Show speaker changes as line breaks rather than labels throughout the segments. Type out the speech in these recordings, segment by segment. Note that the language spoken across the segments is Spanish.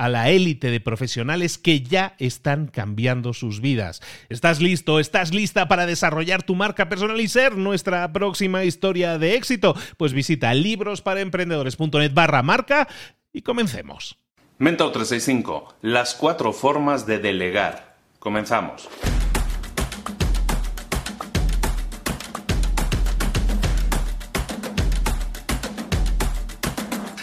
a la élite de profesionales que ya están cambiando sus vidas. ¿Estás listo? ¿Estás lista para desarrollar tu marca personal y ser nuestra próxima historia de éxito? Pues visita librosparaemprendedores.net barra marca y comencemos.
Mentor 365, las cuatro formas de delegar. Comenzamos.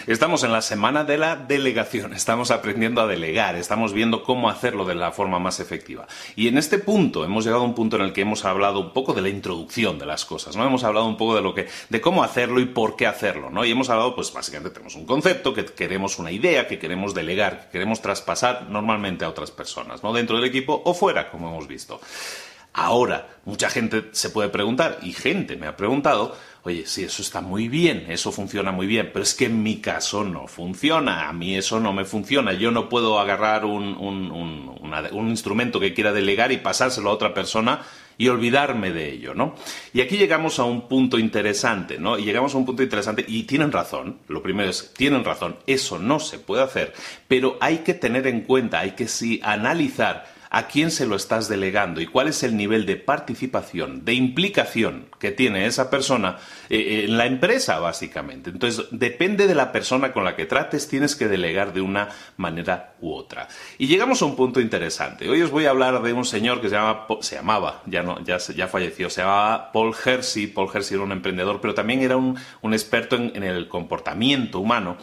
Estamos en la semana de la delegación, estamos aprendiendo a delegar, estamos viendo cómo hacerlo de la forma más efectiva. Y en este punto hemos llegado a un punto en el que hemos hablado un poco de la introducción de las cosas, ¿no? Hemos hablado un poco de lo que de cómo hacerlo y por qué hacerlo, ¿no? Y hemos hablado pues básicamente tenemos un concepto, que queremos una idea, que queremos delegar, que queremos traspasar normalmente a otras personas, ¿no? Dentro del equipo o fuera, como hemos visto. Ahora, mucha gente se puede preguntar, y gente me ha preguntado, oye, sí, eso está muy bien, eso funciona muy bien, pero es que en mi caso no funciona, a mí eso no me funciona, yo no puedo agarrar un, instrumento que quiera delegar y pasárselo a otra persona y olvidarme de ello, ¿no? Y aquí llegamos a un punto interesante, ¿no? Y llegamos a un punto interesante y tienen razón, lo primero es, tienen razón, eso no se puede hacer, pero hay que tener en cuenta, hay que sí analizar a quién se lo estás delegando y cuál es el nivel de participación, de implicación que tiene esa persona eh, eh, en la empresa, básicamente. Entonces, depende de la persona con la que trates, tienes que delegar de una manera u otra. Y llegamos a un punto interesante. Hoy os voy a hablar de un señor que se, llama, se llamaba, ya, no, ya, falleció, se llamaba Paul Hersey. Paul Hersey era un emprendedor, pero también era un, experto en el comportamiento humano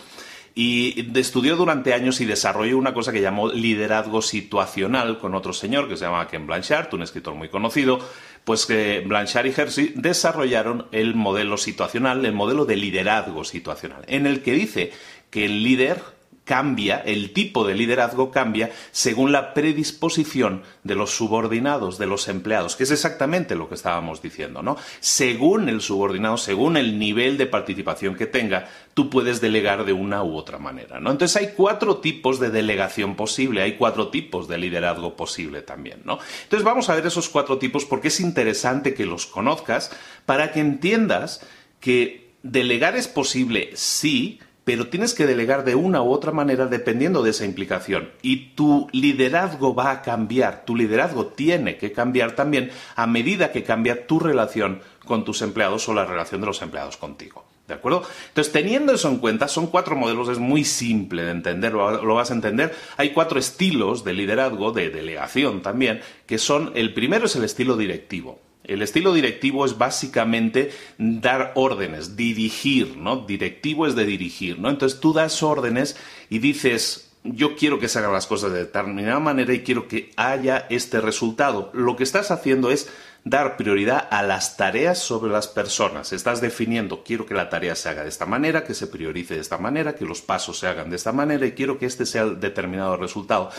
y estudió durante años y desarrolló una cosa que llamó liderazgo situacional con otro señor que se llama Ken Blanchard, un escritor muy conocido, pues que Blanchard y Hersey desarrollaron el modelo situacional, el modelo de liderazgo situacional, en el que dice que el líder cambia, el tipo de liderazgo cambia según la predisposición de los subordinados, de los empleados, que es exactamente lo que estábamos diciendo, ¿no? Según el subordinado, según el nivel de participación que tenga, tú puedes delegar de una u otra manera, ¿no? Entonces hay cuatro tipos de delegación posible, hay cuatro tipos de liderazgo posible también, ¿no? Entonces vamos a ver esos cuatro tipos porque es interesante que los conozcas para que entiendas que delegar es posible, sí, pero tienes que delegar de una u otra manera dependiendo de esa implicación. Y tu liderazgo va a cambiar, tu liderazgo tiene que cambiar también a medida que cambia tu relación con tus empleados o la relación de los empleados contigo. ¿De acuerdo? Entonces, teniendo eso en cuenta, son cuatro modelos, es muy simple de entender, lo, vas a entender. Hay cuatro estilos de liderazgo, de delegación también, que son, el primero es el estilo directivo. El estilo directivo es básicamente dar órdenes, dirigir, ¿no? Directivo es de dirigir, ¿no? Entonces tú das órdenes y dices, yo quiero que se hagan las cosas de determinada manera y quiero que haya este resultado. Lo que estás haciendo es dar prioridad a las tareas sobre las personas. Estás definiendo, quiero que la tarea se haga de esta manera, que se priorice de esta manera, que los pasos se hagan de esta manera y quiero que este sea el determinado resultado.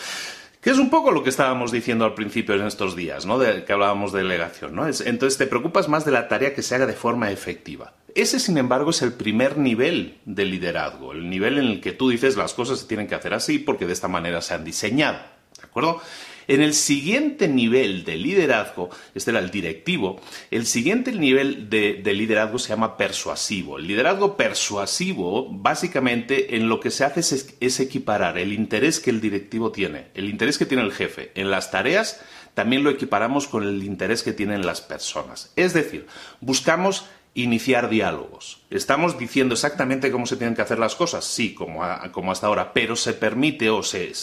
Que es un poco lo que estábamos diciendo al principio en estos días, ¿no? De, que hablábamos de delegación, ¿no? entonces te preocupas más de la tarea que se haga de forma efectiva. Ese, sin embargo, es el primer nivel de liderazgo, el nivel en el que tú dices las cosas se tienen que hacer así porque de esta manera se han diseñado, ¿de acuerdo? En el siguiente nivel de liderazgo, este era el directivo, el siguiente nivel de, liderazgo se llama persuasivo. El liderazgo persuasivo, básicamente, en lo que se hace es, es equiparar el interés que el directivo tiene, el interés que tiene el jefe en las tareas, también lo equiparamos con el interés que tienen las personas. Es decir, buscamos iniciar diálogos. Estamos diciendo exactamente cómo se tienen que hacer las cosas, sí, como, hasta ahora, pero se permite o se,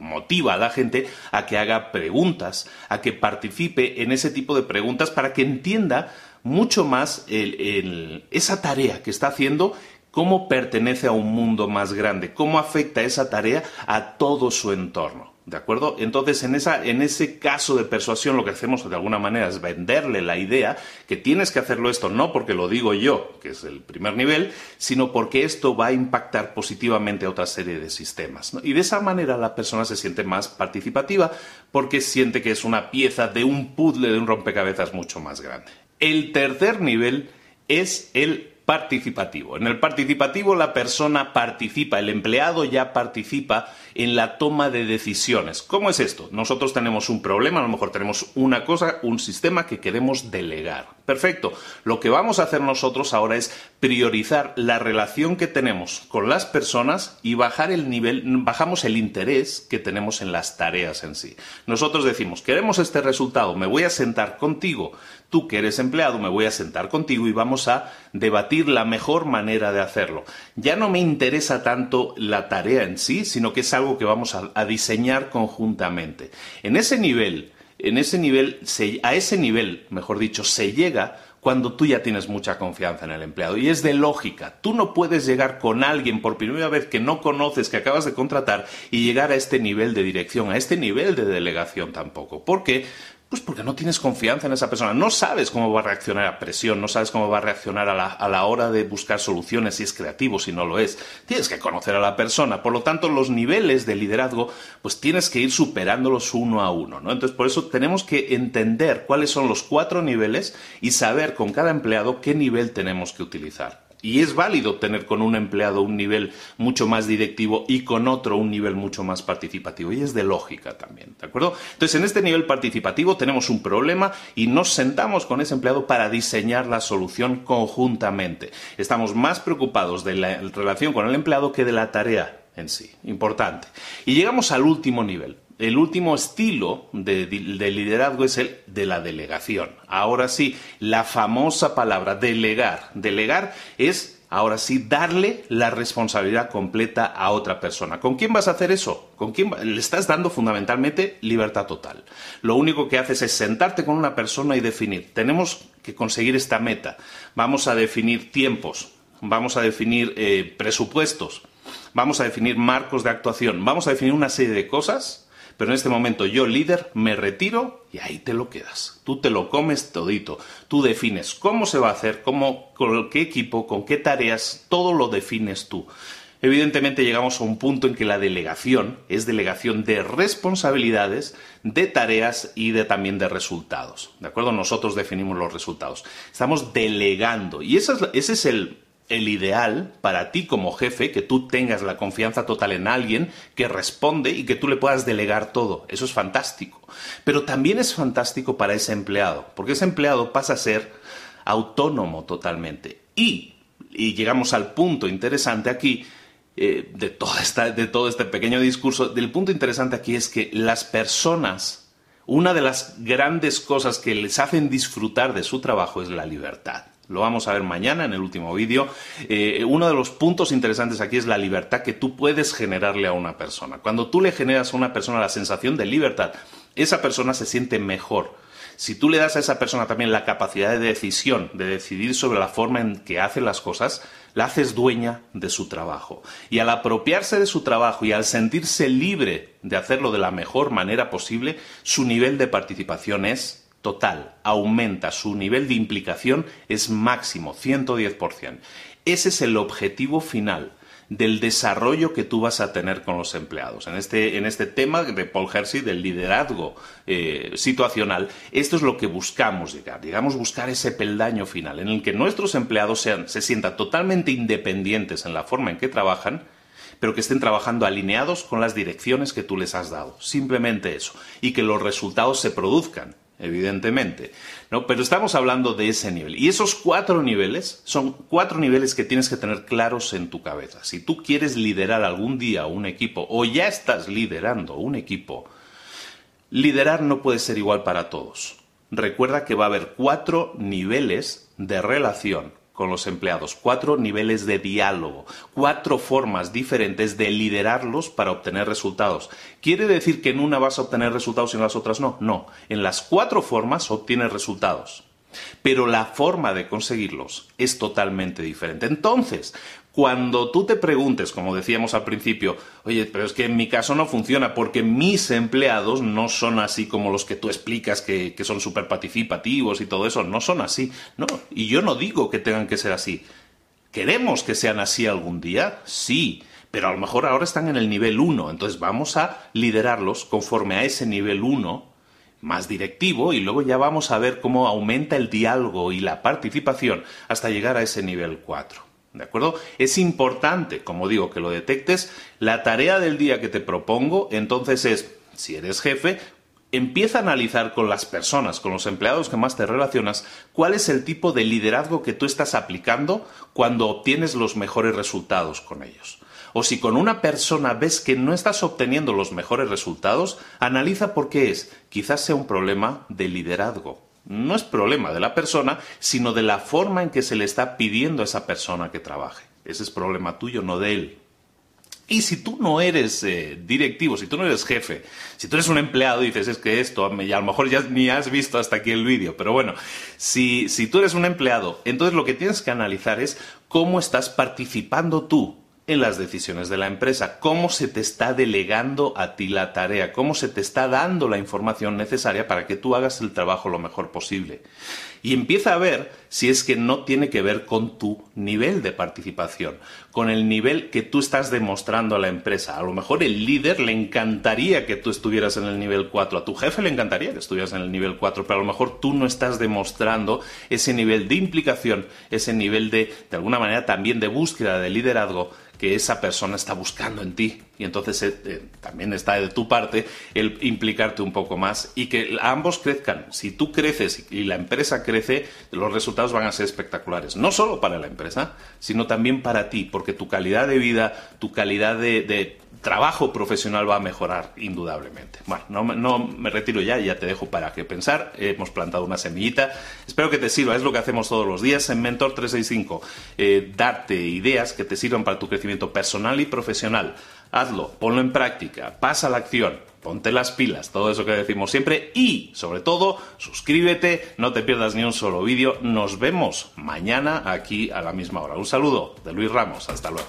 motiva a la gente a que haga preguntas, a que participe en ese tipo de preguntas para que entienda mucho más esa tarea que está haciendo cómo pertenece a un mundo más grande, cómo afecta esa tarea a todo su entorno. ¿De acuerdo? Entonces, en, esa, en ese caso de persuasión, lo que hacemos de alguna manera es venderle la idea que tienes que hacerlo esto no porque lo digo yo, que es el primer nivel, sino porque esto va a impactar positivamente a otra serie de sistemas. Y de esa manera la persona se siente más participativa porque siente que es una pieza de un puzzle, de un rompecabezas mucho más grande. El tercer nivel es el participativo. En el participativo la persona participa, el empleado ya participa en la toma de decisiones. ¿Cómo es esto? Nosotros tenemos un problema, a lo mejor tenemos una cosa, un sistema que queremos delegar. Perfecto. Lo que vamos a hacer nosotros ahora es priorizar la relación que tenemos con las personas y bajar el nivel, bajamos el interés que tenemos en las tareas en sí. Nosotros decimos, queremos este resultado, me voy a sentar contigo, tú que eres empleado, me voy a sentar contigo y vamos a debatir la mejor manera de hacerlo. Ya no me interesa tanto la tarea en sí, sino que es algo que vamos a, diseñar conjuntamente. En ese nivel, en ese nivel, a ese nivel, mejor dicho, se llega cuando tú ya tienes mucha confianza en el empleado. Y es de lógica. Tú no puedes llegar con alguien por primera vez que no conoces, que acabas de contratar, y llegar a este nivel de dirección, a este nivel de delegación tampoco. ¿Por qué? Pues porque no tienes confianza en esa persona, no sabes cómo va a reaccionar a presión, no sabes cómo va a reaccionar a la, a la, hora de buscar soluciones, si es creativo, si no lo es. Tienes que conocer a la persona, por lo tanto los niveles de liderazgo, pues tienes que ir superándolos uno a uno, ¿no? Entonces por eso tenemos que entender cuáles son los cuatro niveles y saber con cada empleado qué nivel tenemos que utilizar. Y es válido tener con un empleado un nivel mucho más directivo y con otro un nivel mucho más participativo. Y es de lógica también, ¿de acuerdo? Entonces, en este nivel participativo tenemos un problema y nos sentamos con ese empleado para diseñar la solución conjuntamente. Estamos más preocupados de la relación con el empleado que de la tarea en sí. Importante. Y llegamos al último nivel, el último estilo de, liderazgo es el de la delegación. Ahora sí, la famosa palabra delegar. Delegar es, ahora sí, darle la responsabilidad completa a otra persona. ¿Con quién vas a hacer eso? ¿Con quién le estás dando fundamentalmente libertad total? Lo único que haces es sentarte con una persona y definir. Tenemos que conseguir esta meta. Vamos a definir tiempos. Vamos a definir eh, presupuestos. Vamos a definir marcos de actuación. Vamos a definir una serie de cosas pero en este momento yo, líder, me retiro y ahí te lo quedas. Tú te lo comes todito. Tú defines cómo se va a hacer, cómo, con qué equipo, con qué tareas, todo lo defines tú. Evidentemente llegamos a un punto en que la delegación es delegación de responsabilidades, de tareas y de, también de resultados. ¿De acuerdo? Nosotros definimos los resultados. Estamos delegando y ese es el, el ideal para ti como jefe, que tú tengas la confianza total en alguien que responde y que tú le puedas delegar todo. Eso es fantástico. Pero también es fantástico para ese empleado, porque ese empleado pasa a ser autónomo totalmente. Y, llegamos al punto interesante aquí, eh, de, de todo este pequeño discurso, del punto interesante aquí es que las personas, una de las grandes cosas que les hacen disfrutar de su trabajo es la libertad. Lo vamos a ver mañana en el último vídeo. Eh, uno de los puntos interesantes aquí es la libertad que tú puedes generarle a una persona. Cuando tú le generas a una persona la sensación de libertad, esa persona se siente mejor. Si tú le das a esa persona también la capacidad de decisión, de decidir sobre la forma en que hace las cosas, la haces dueña de su trabajo. Y al apropiarse de su trabajo y al sentirse libre de hacerlo de la mejor manera posible, su nivel de participación es total aumenta, su nivel de implicación es máximo, 110%. Ese es el objetivo final. del desarrollo que tú vas a tener con los empleados. En este, en este tema de Paul Hersey, del liderazgo eh, situacional, esto es lo que buscamos llegar. Digamos, buscar ese peldaño final en el que nuestros empleados sean, se sientan totalmente independientes en la forma en que trabajan, pero que estén trabajando alineados con las direcciones que tú les has dado. Simplemente eso. Y que los resultados se produzcan evidentemente. ¿no? Pero estamos hablando de ese nivel. Y esos cuatro niveles son cuatro niveles que tienes que tener claros en tu cabeza. Si tú quieres liderar algún día un equipo o ya estás liderando un equipo, liderar no puede ser igual para todos. Recuerda que va a haber cuatro niveles de relación con los empleados, cuatro niveles de diálogo, cuatro formas diferentes de liderarlos para obtener resultados. ¿Quiere decir que en una vas a obtener resultados y en las otras no? No, en las cuatro formas obtienes resultados. Pero la forma de conseguirlos es totalmente diferente. Entonces, cuando tú te preguntes, como decíamos al principio, oye, pero es que en mi caso no funciona porque mis empleados no son así como los que tú explicas que, son súper participativos y todo eso, no son así. No, y yo no digo que tengan que ser así. ¿Queremos que sean así algún día? Sí, pero a lo mejor ahora están en el nivel 1, entonces vamos a liderarlos conforme a ese nivel 1 más directivo y luego ya vamos a ver cómo aumenta el diálogo y la participación hasta llegar a ese nivel 4. ¿De acuerdo? Es importante, como digo, que lo detectes. La tarea del día que te propongo, entonces es, si eres jefe, empieza a analizar con las personas, con los empleados que más te relacionas, cuál es el tipo de liderazgo que tú estás aplicando cuando obtienes los mejores resultados con ellos. O si con una persona ves que no estás obteniendo los mejores resultados, analiza por qué es. Quizás sea un problema de liderazgo no es problema de la persona, sino de la forma en que se le está pidiendo a esa persona que trabaje. Ese es problema tuyo, no de él. Y si tú no eres eh, directivo, si tú no eres jefe, si tú eres un empleado y dices, es que esto, y a lo mejor ya ni has visto hasta aquí el vídeo, pero bueno, si, si tú eres un empleado, entonces lo que tienes que analizar es cómo estás participando tú en las decisiones de la empresa, cómo se te está delegando a ti la tarea, cómo se te está dando la información necesaria para que tú hagas el trabajo lo mejor posible. Y empieza a ver si es que no tiene que ver con tu nivel de participación, con el nivel que tú estás demostrando a la empresa. A lo mejor el líder le encantaría que tú estuvieras en el nivel 4, a tu jefe le encantaría que estuvieras en el nivel 4, pero a lo mejor tú no estás demostrando ese nivel de implicación, ese nivel de, de alguna manera también de búsqueda de liderazgo que esa persona está buscando en ti. Y entonces eh, eh, también está de tu parte el implicarte un poco más y que ambos crezcan. Si tú creces y la empresa crece, los resultados van a ser espectaculares. No solo para la empresa, sino también para ti, porque tu calidad de vida, tu calidad de trabajo profesional va a mejorar indudablemente. Bueno, no, me retiro ya, ya te dejo para que pensar. Hemos plantado una semillita. Espero que te sirva, es lo que hacemos todos los días en Mentor 365. Eh, darte ideas que te sirvan para tu crecimiento personal y profesional. Hazlo, ponlo en práctica, pasa la acción, ponte las pilas, todo eso que decimos siempre y, sobre todo, suscríbete, no te pierdas ni un solo vídeo. Nos vemos mañana aquí a la misma hora. Un saludo de Luis Ramos, hasta luego.